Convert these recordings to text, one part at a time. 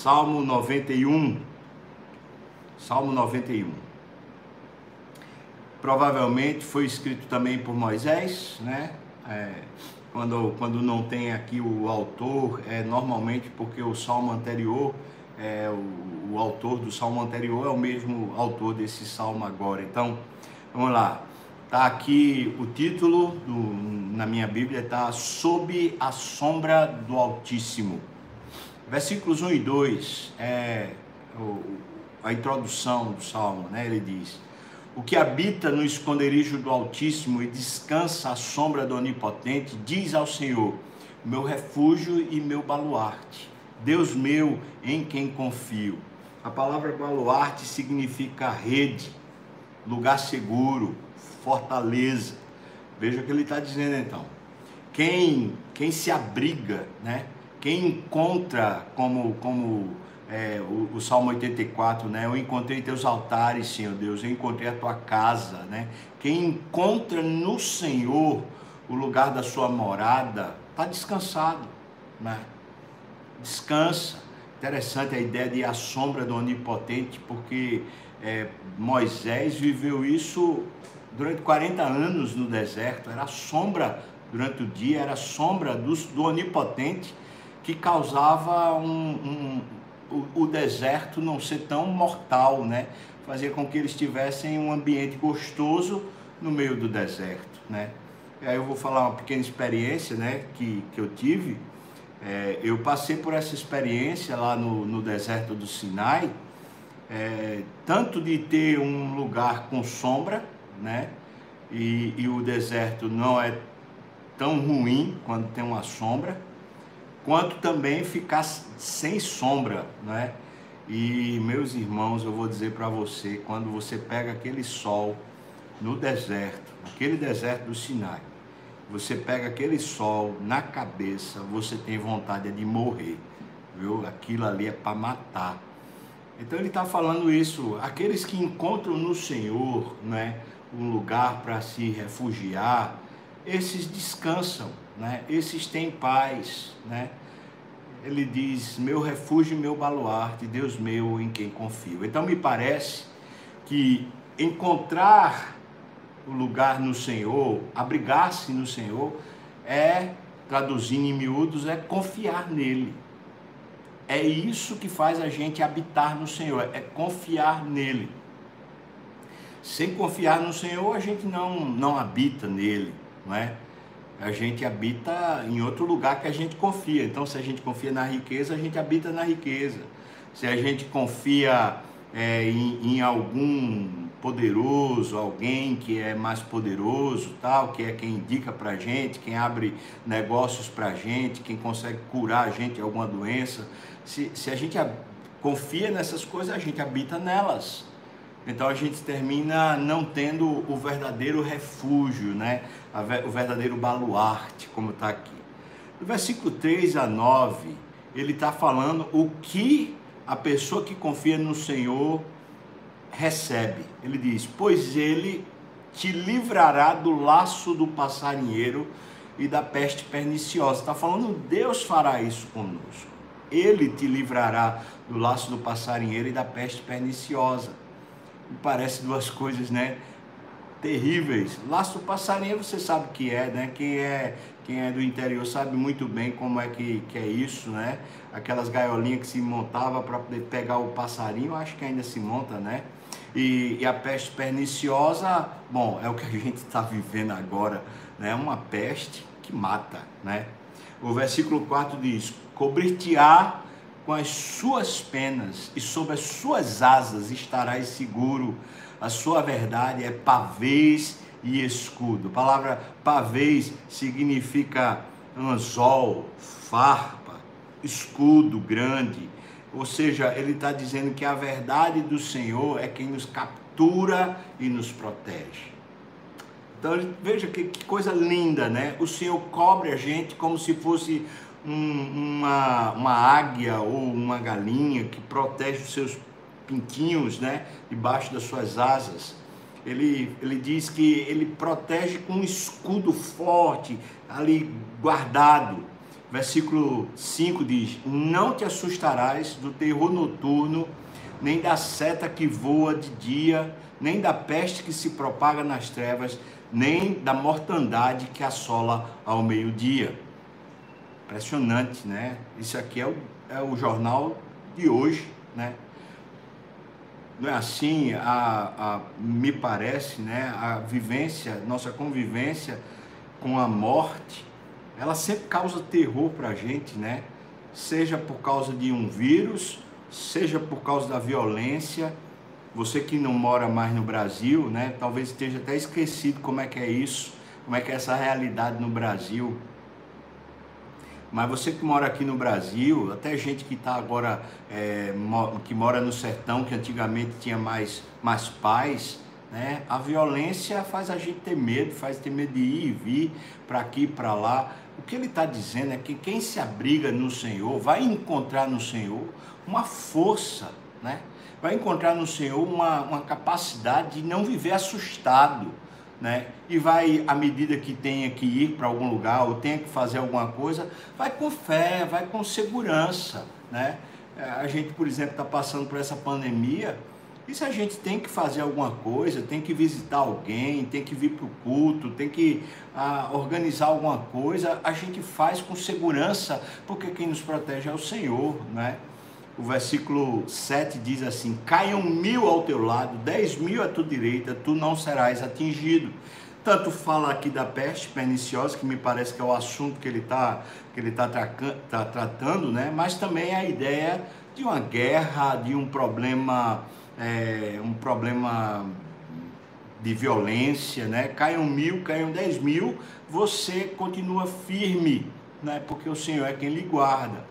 Salmo 91. Salmo 91. Provavelmente foi escrito também por Moisés, né? É, quando, quando não tem aqui o autor, é normalmente porque o salmo anterior, é, o, o autor do salmo anterior é o mesmo autor desse salmo agora. Então, vamos lá. Tá aqui o título do, na minha Bíblia, tá Sob a sombra do Altíssimo. Versículos 1 e 2 é a introdução do salmo, né? Ele diz: O que habita no esconderijo do Altíssimo e descansa à sombra do Onipotente, diz ao Senhor: Meu refúgio e meu baluarte, Deus meu em quem confio. A palavra baluarte significa rede, lugar seguro, fortaleza. Veja o que ele está dizendo então. Quem, quem se abriga, né? Quem encontra, como, como é, o, o, Salmo 84, né? Eu encontrei teus altares, Senhor Deus, eu encontrei a tua casa, né? Quem encontra no Senhor o lugar da sua morada, está descansado, né? Descansa. Interessante a ideia de a sombra do Onipotente, porque é, Moisés viveu isso durante 40 anos no deserto, era a sombra durante o dia, era a sombra do, do Onipotente que causava um, um, o, o deserto não ser tão mortal, né? Fazia com que eles tivessem um ambiente gostoso no meio do deserto, né? E aí eu vou falar uma pequena experiência, né, que, que eu tive. É, eu passei por essa experiência lá no, no deserto do Sinai, é, tanto de ter um lugar com sombra, né? E, e o deserto não é tão ruim quando tem uma sombra, quanto também ficar sem sombra, né? E meus irmãos, eu vou dizer para você, quando você pega aquele sol no deserto, aquele deserto do Sinai, você pega aquele sol na cabeça, você tem vontade de morrer, viu? Aquilo ali é para matar. Então ele está falando isso, aqueles que encontram no Senhor, né, um lugar para se refugiar, esses descansam, né? Esses têm paz, né? Ele diz: "Meu refúgio meu baluarte, Deus meu em quem confio". Então me parece que encontrar o lugar no Senhor, abrigar-se no Senhor, é traduzindo em miúdos é confiar nele. É isso que faz a gente habitar no Senhor, é confiar nele. Sem confiar no Senhor, a gente não, não habita nele não é? A gente habita em outro lugar que a gente confia. Então, se a gente confia na riqueza, a gente habita na riqueza. Se a gente confia é, em, em, algum poderoso, alguém que é mais poderoso, tal, que é quem indica para gente, quem abre negócios para gente, quem consegue curar a gente de alguma doença. Se, se a gente confia nessas coisas, a gente habita nelas. Então a gente termina não tendo o verdadeiro refúgio, né? o verdadeiro baluarte, como está aqui. No versículo 3 a 9, ele está falando o que a pessoa que confia no Senhor recebe. Ele diz: Pois ele te livrará do laço do passarinheiro e da peste perniciosa. Está falando, Deus fará isso conosco. Ele te livrará do laço do passarinheiro e da peste perniciosa parece duas coisas, né? Terríveis. Laço passarinho, você sabe o que é, né? Quem é, quem é do interior sabe muito bem como é que, que é isso, né? Aquelas gaiolinhas que se montava para poder pegar o passarinho, acho que ainda se monta, né? E, e, a peste perniciosa, bom, é o que a gente está vivendo agora, né? Uma peste que mata, né? O versículo 4 diz: Cobrir-te-á com as suas penas e sob as suas asas estarás seguro. A sua verdade é pavês e escudo. A palavra pavês significa anzol, farpa, escudo grande. Ou seja, ele está dizendo que a verdade do Senhor é quem nos captura e nos protege. Então veja que, que coisa linda, né? O Senhor cobre a gente como se fosse um, uma, uma águia ou uma galinha que protege os seus pintinhos, né, debaixo das suas asas. Ele, ele diz que ele protege com um escudo forte ali guardado. Versículo 5 diz: Não te assustarás do terror noturno, nem da seta que voa de dia, nem da peste que se propaga nas trevas, nem da mortandade que assola ao meio-dia. Impressionante, né? Isso aqui é o, é o jornal de hoje, né? Não é assim, a, a, me parece, né? A vivência, nossa convivência com a morte, ela sempre causa terror para a gente, né? Seja por causa de um vírus, seja por causa da violência. Você que não mora mais no Brasil, né? Talvez esteja até esquecido como é que é isso, como é que é essa realidade no Brasil. Mas você que mora aqui no Brasil, até gente que está agora, é, que mora no sertão, que antigamente tinha mais, mais paz, né? A violência faz a gente ter medo, faz ter medo de ir e vir para aqui, para lá. O que ele está dizendo é que quem se abriga no Senhor vai encontrar no Senhor uma força, né? vai encontrar no Senhor uma, uma capacidade de não viver assustado. Né? E vai, à medida que tenha que ir para algum lugar ou tenha que fazer alguma coisa, vai com fé, vai com segurança. Né? A gente, por exemplo, está passando por essa pandemia e se a gente tem que fazer alguma coisa, tem que visitar alguém, tem que vir para o culto, tem que ah, organizar alguma coisa, a gente faz com segurança, porque quem nos protege é o Senhor, né? O versículo 7 diz assim: Caiam mil ao teu lado, dez mil à tua direita, tu não serás atingido. Tanto fala aqui da peste perniciosa, que me parece que é o assunto que ele está que ele tá, tá tratando, né? mas também a ideia de uma guerra, de um problema é, um problema de violência, né? Caiam mil, caiam dez mil, você continua firme, né? Porque o Senhor é quem lhe guarda.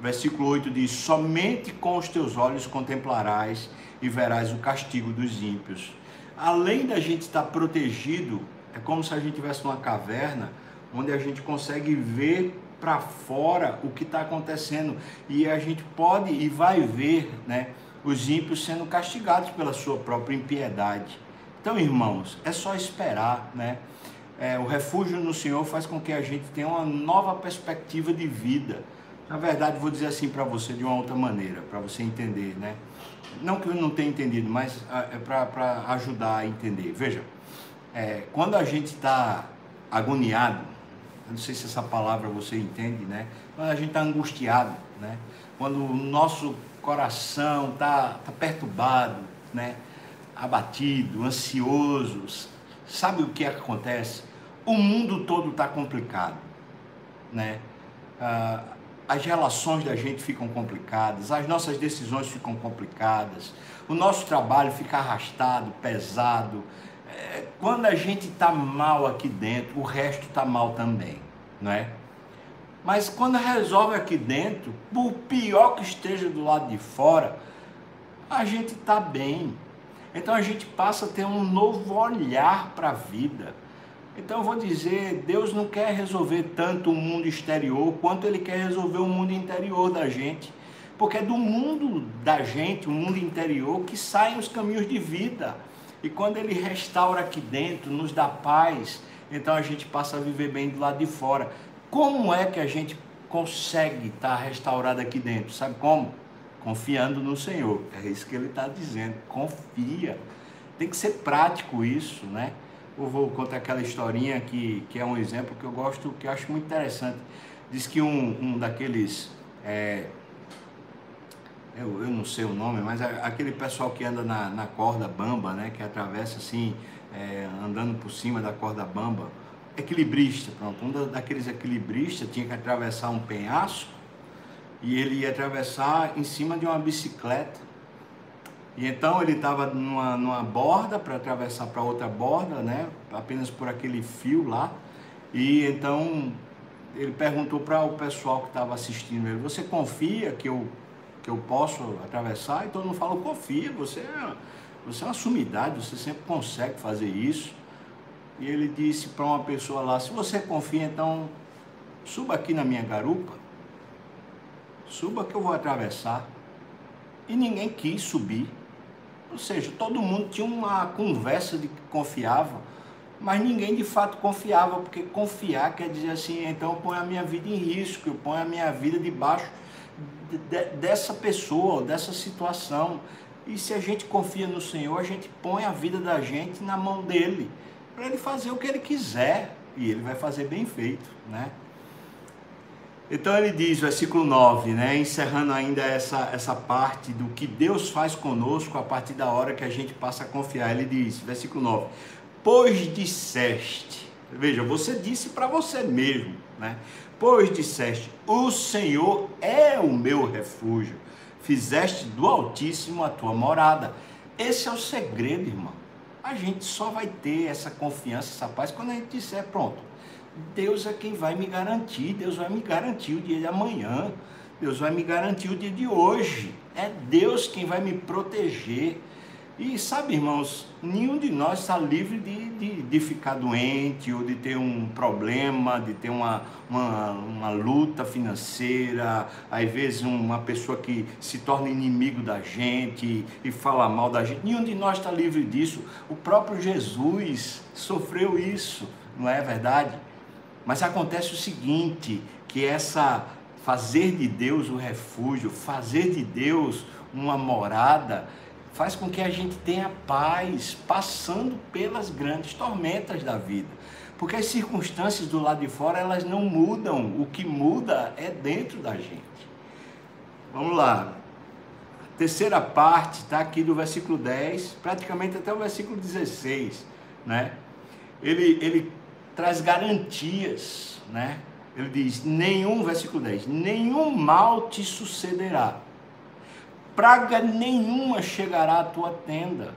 Versículo 8 diz: Somente com os teus olhos contemplarás e verás o castigo dos ímpios. Além da gente estar protegido, é como se a gente estivesse numa caverna onde a gente consegue ver para fora o que está acontecendo e a gente pode e vai ver, né? os ímpios sendo castigados pela sua própria impiedade. Então, irmãos, é só esperar, né? É, o refúgio no Senhor faz com que a gente tenha uma nova perspectiva de vida. Na verdade, vou dizer assim para você de uma outra maneira, para você entender, né? Não que eu não tenha entendido, mas ah, é para ajudar a entender. Veja, é, quando a gente está agoniado, não sei se essa palavra você entende, né? Quando a gente está angustiado, né? Quando o nosso coração está tá perturbado, né? abatido, ansioso. Sabe o que acontece? O mundo todo está complicado. Né? Ah, as relações da gente ficam complicadas, as nossas decisões ficam complicadas, o nosso trabalho fica arrastado, pesado. É, quando a gente está mal aqui dentro, o resto está mal também, não é? Mas quando resolve aqui dentro, por pior que esteja do lado de fora, a gente está bem. Então a gente passa a ter um novo olhar para a vida. Então eu vou dizer, Deus não quer resolver tanto o mundo exterior quanto Ele quer resolver o mundo interior da gente. Porque é do mundo da gente, o mundo interior, que saem os caminhos de vida. E quando Ele restaura aqui dentro, nos dá paz, então a gente passa a viver bem do lado de fora. Como é que a gente consegue estar restaurado aqui dentro? Sabe como? Confiando no Senhor. É isso que ele está dizendo. Confia. Tem que ser prático isso, né? Eu vou contar aquela historinha que, que é um exemplo que eu gosto, que eu acho muito interessante. Diz que um, um daqueles. É, eu, eu não sei o nome, mas aquele pessoal que anda na, na corda bamba, né? Que atravessa assim, é, andando por cima da corda bamba equilibrista, pronto, um daqueles equilibristas tinha que atravessar um penhasco e ele ia atravessar em cima de uma bicicleta. E então ele estava numa, numa borda para atravessar para outra borda, né? Apenas por aquele fio lá. E então ele perguntou para o pessoal que estava assistindo ele: Você confia que eu, que eu posso atravessar? E todo mundo falou: Confia, você é, você é uma sumidade, você sempre consegue fazer isso. E ele disse para uma pessoa lá: Se você confia, então suba aqui na minha garupa, suba que eu vou atravessar. E ninguém quis subir. Ou seja, todo mundo tinha uma conversa de que confiava. Mas ninguém de fato confiava, porque confiar quer dizer assim, então eu ponho a minha vida em risco, eu ponho a minha vida debaixo de, de, dessa pessoa, dessa situação. E se a gente confia no Senhor, a gente põe a vida da gente na mão dele, para ele fazer o que ele quiser, e ele vai fazer bem feito, né? Então ele diz, versículo 9, né, encerrando ainda essa, essa parte do que Deus faz conosco a partir da hora que a gente passa a confiar. Ele diz, versículo 9: Pois disseste, veja, você disse para você mesmo, né? Pois disseste: O Senhor é o meu refúgio, fizeste do Altíssimo a tua morada. Esse é o segredo, irmão. A gente só vai ter essa confiança, essa paz quando a gente disser: pronto, Deus é quem vai me garantir, Deus vai me garantir o dia de amanhã, Deus vai me garantir o dia de hoje. É Deus quem vai me proteger. E sabe, irmãos, nenhum de nós está livre de, de, de, ficar doente ou de ter um problema, de ter uma, uma, uma luta financeira, às vezes uma pessoa que se torna inimigo da gente e fala mal da gente. Nenhum de nós está livre disso. O próprio Jesus sofreu isso, não é verdade? Mas acontece o seguinte, que essa fazer de Deus o refúgio, fazer de Deus uma morada, faz com que a gente tenha paz passando pelas grandes tormentas da vida. Porque as circunstâncias do lado de fora, elas não mudam, o que muda é dentro da gente. Vamos lá. A terceira parte está aqui do versículo 10, praticamente até o versículo 16, né? Ele, ele traz garantias, né? Ele diz: nenhum, versículo 10, nenhum mal te sucederá praga nenhuma chegará à tua tenda.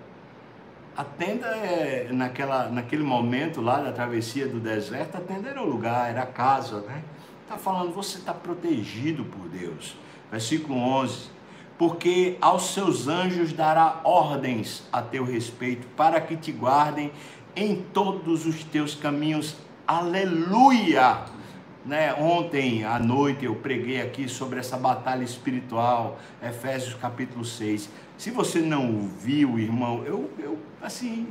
A tenda é, naquela, naquele momento lá da travessia do deserto, a tenda era o lugar, era a casa, né? Está falando, você está protegido por Deus. Versículo 11: Porque aos seus anjos dará ordens a teu respeito, para que te guardem em todos os teus caminhos. Aleluia! Né, ontem à noite eu preguei aqui sobre essa batalha espiritual, Efésios capítulo 6. Se você não ouviu, irmão, eu, eu assim,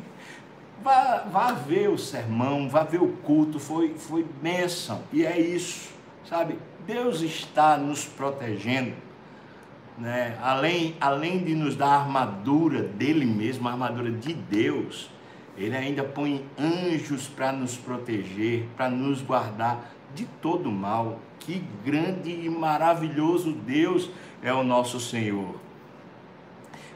vá, vá ver o sermão, vá ver o culto, foi, foi bênção. E é isso, sabe? Deus está nos protegendo. Né? Além, além de nos dar a armadura dele mesmo, a armadura de Deus, ele ainda põe anjos para nos proteger, para nos guardar de todo mal. Que grande e maravilhoso Deus é o nosso Senhor.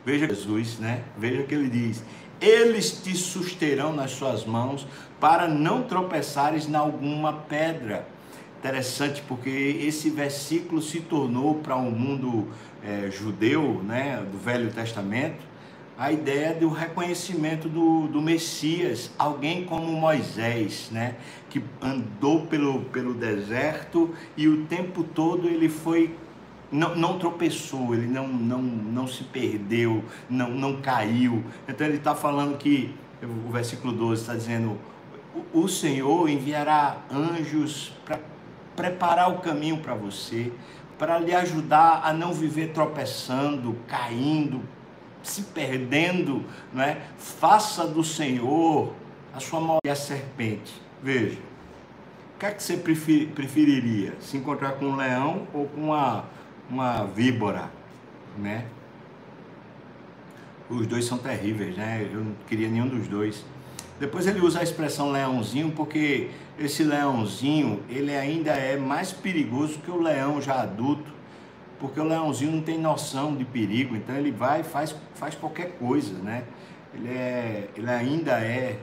Veja Jesus, né? Veja que ele diz: Eles te susterão nas suas mãos para não tropeçares em alguma pedra. Interessante porque esse versículo se tornou para o um mundo é, judeu, né, do Velho Testamento, a ideia do reconhecimento do, do Messias, alguém como Moisés, né? que andou pelo, pelo deserto e o tempo todo ele foi não, não, tropeçou, ele não, não, não se perdeu, não, não caiu. Então ele está falando que, o versículo 12 está dizendo: o Senhor enviará anjos para preparar o caminho para você, para lhe ajudar a não viver tropeçando, caindo, se perdendo, não é? Faça do Senhor a sua mão e a serpente. Veja, o que é que você preferiria? Se encontrar com um leão ou com uma, uma víbora, né? Os dois são terríveis, né? Eu não queria nenhum dos dois. Depois ele usa a expressão leãozinho porque esse leãozinho, ele ainda é mais perigoso que o leão já adulto porque o leãozinho não tem noção de perigo, então ele vai e faz, faz qualquer coisa, né? Ele, é, ele ainda é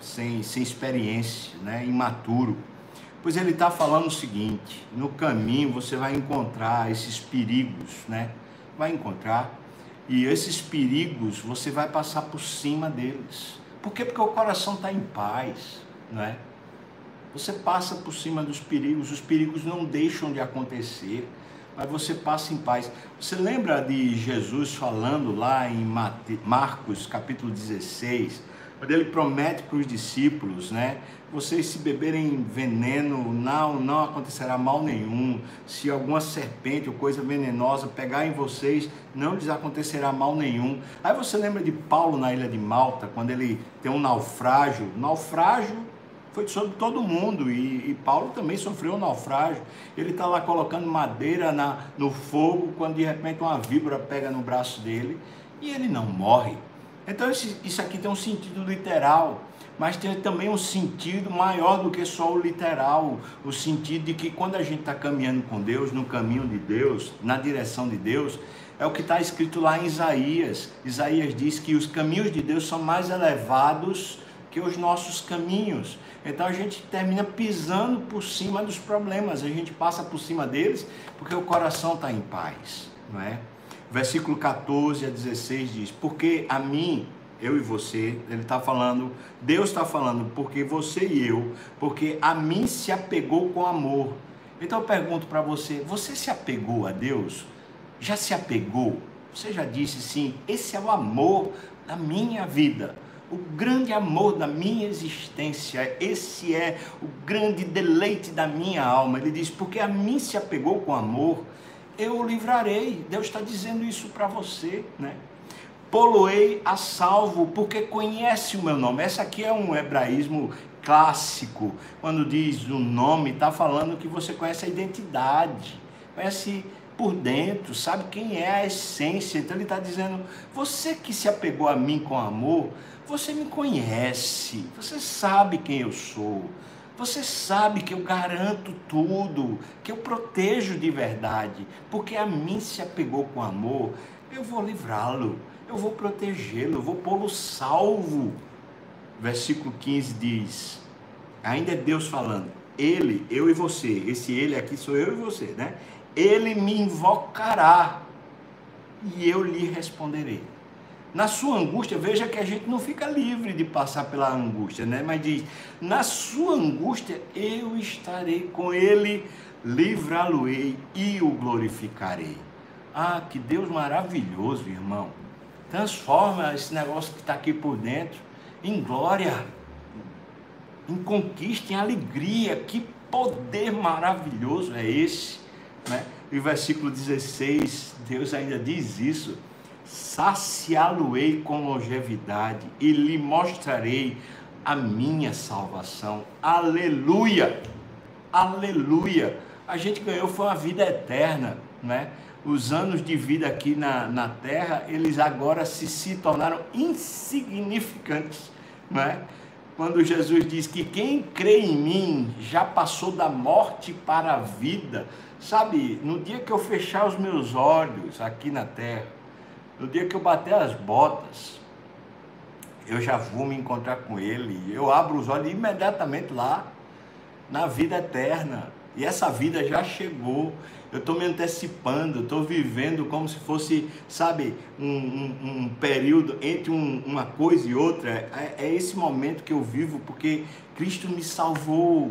sem, sem experiência, né? imaturo. Pois ele está falando o seguinte: no caminho você vai encontrar esses perigos, né? Vai encontrar, e esses perigos você vai passar por cima deles. Por quê? Porque o coração está em paz, não é? Você passa por cima dos perigos, os perigos não deixam de acontecer mas você passa em paz. Você lembra de Jesus falando lá em Marcos capítulo 16, Onde ele promete para os discípulos, né? Vocês se beberem veneno, não, não acontecerá mal nenhum. Se alguma serpente ou coisa venenosa pegar em vocês, não lhes acontecerá mal nenhum. Aí você lembra de Paulo na ilha de Malta, quando ele tem um naufrágio? Naufrágio foi sobre todo mundo e, e Paulo também sofreu um naufrágio. Ele está lá colocando madeira na, no fogo quando de repente uma víbora pega no braço dele e ele não morre. Então isso aqui tem um sentido literal, mas tem também um sentido maior do que só o literal, o sentido de que quando a gente está caminhando com Deus, no caminho de Deus, na direção de Deus, é o que está escrito lá em Isaías. Isaías diz que os caminhos de Deus são mais elevados que os nossos caminhos. Então a gente termina pisando por cima dos problemas, a gente passa por cima deles porque o coração está em paz, não é? Versículo 14 a 16 diz: Porque a mim, eu e você, ele está falando, Deus está falando, porque você e eu, porque a mim se apegou com amor. Então eu pergunto para você: você se apegou a Deus? Já se apegou? Você já disse sim, esse é o amor da minha vida o grande amor da minha existência, esse é o grande deleite da minha alma. Ele diz: Porque a mim se apegou com amor, eu o livrarei. Deus está dizendo isso para você, né? Poloei a salvo, porque conhece o meu nome. Essa aqui é um hebraísmo clássico. Quando diz o nome, está falando que você conhece a identidade, conhece por dentro, sabe quem é a essência. Então ele está dizendo: você que se apegou a mim com amor, você me conhece, você sabe quem eu sou, você sabe que eu garanto tudo, que eu protejo de verdade, porque a mim se apegou com amor, eu vou livrá-lo, eu vou protegê-lo, eu vou pô-lo salvo. Versículo 15 diz: ainda é Deus falando, ele, eu e você, esse ele aqui sou eu e você, né? Ele me invocará e eu lhe responderei na sua angústia, veja que a gente não fica livre de passar pela angústia, né? Mas diz: na sua angústia eu estarei com ele, livrá-lo-ei e o glorificarei. Ah, que Deus maravilhoso, irmão. Transforma esse negócio que está aqui por dentro em glória, em conquista, em alegria. Que poder maravilhoso é esse, né? E o versículo 16, Deus ainda diz isso saciá-lo-ei com longevidade e lhe mostrarei a minha salvação. Aleluia! Aleluia! A gente ganhou foi uma vida eterna, né? Os anos de vida aqui na, na terra, eles agora se, se tornaram insignificantes, né? Quando Jesus diz que quem crê em mim já passou da morte para a vida, sabe? No dia que eu fechar os meus olhos aqui na terra, no dia que eu bater as botas, eu já vou me encontrar com Ele. Eu abro os olhos imediatamente lá, na vida eterna. E essa vida já chegou. Eu estou me antecipando, estou vivendo como se fosse, sabe, um, um, um período entre um, uma coisa e outra. É, é esse momento que eu vivo porque Cristo me salvou.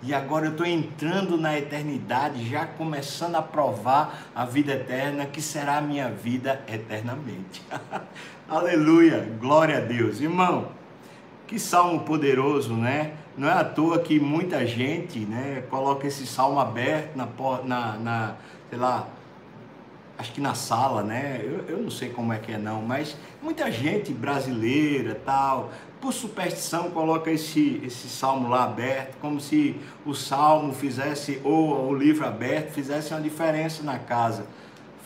E agora eu estou entrando na eternidade, já começando a provar a vida eterna, que será a minha vida eternamente. Aleluia, glória a Deus. Irmão, que salmo poderoso, né? Não é à toa que muita gente né, coloca esse salmo aberto na, na, na sei lá, acho que na sala, né? Eu, eu não sei como é que é não, mas muita gente brasileira, tal, por superstição coloca esse, esse salmo lá aberto, como se o salmo fizesse, ou o livro aberto, fizesse uma diferença na casa.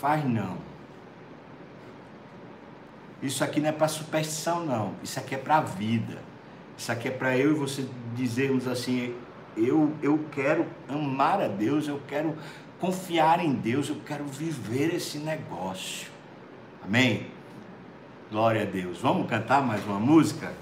Faz não. Isso aqui não é para superstição, não. Isso aqui é para a vida. Isso aqui é para eu e você dizermos assim: eu, eu quero amar a Deus, eu quero confiar em Deus, eu quero viver esse negócio. Amém? Glória a Deus. Vamos cantar mais uma música?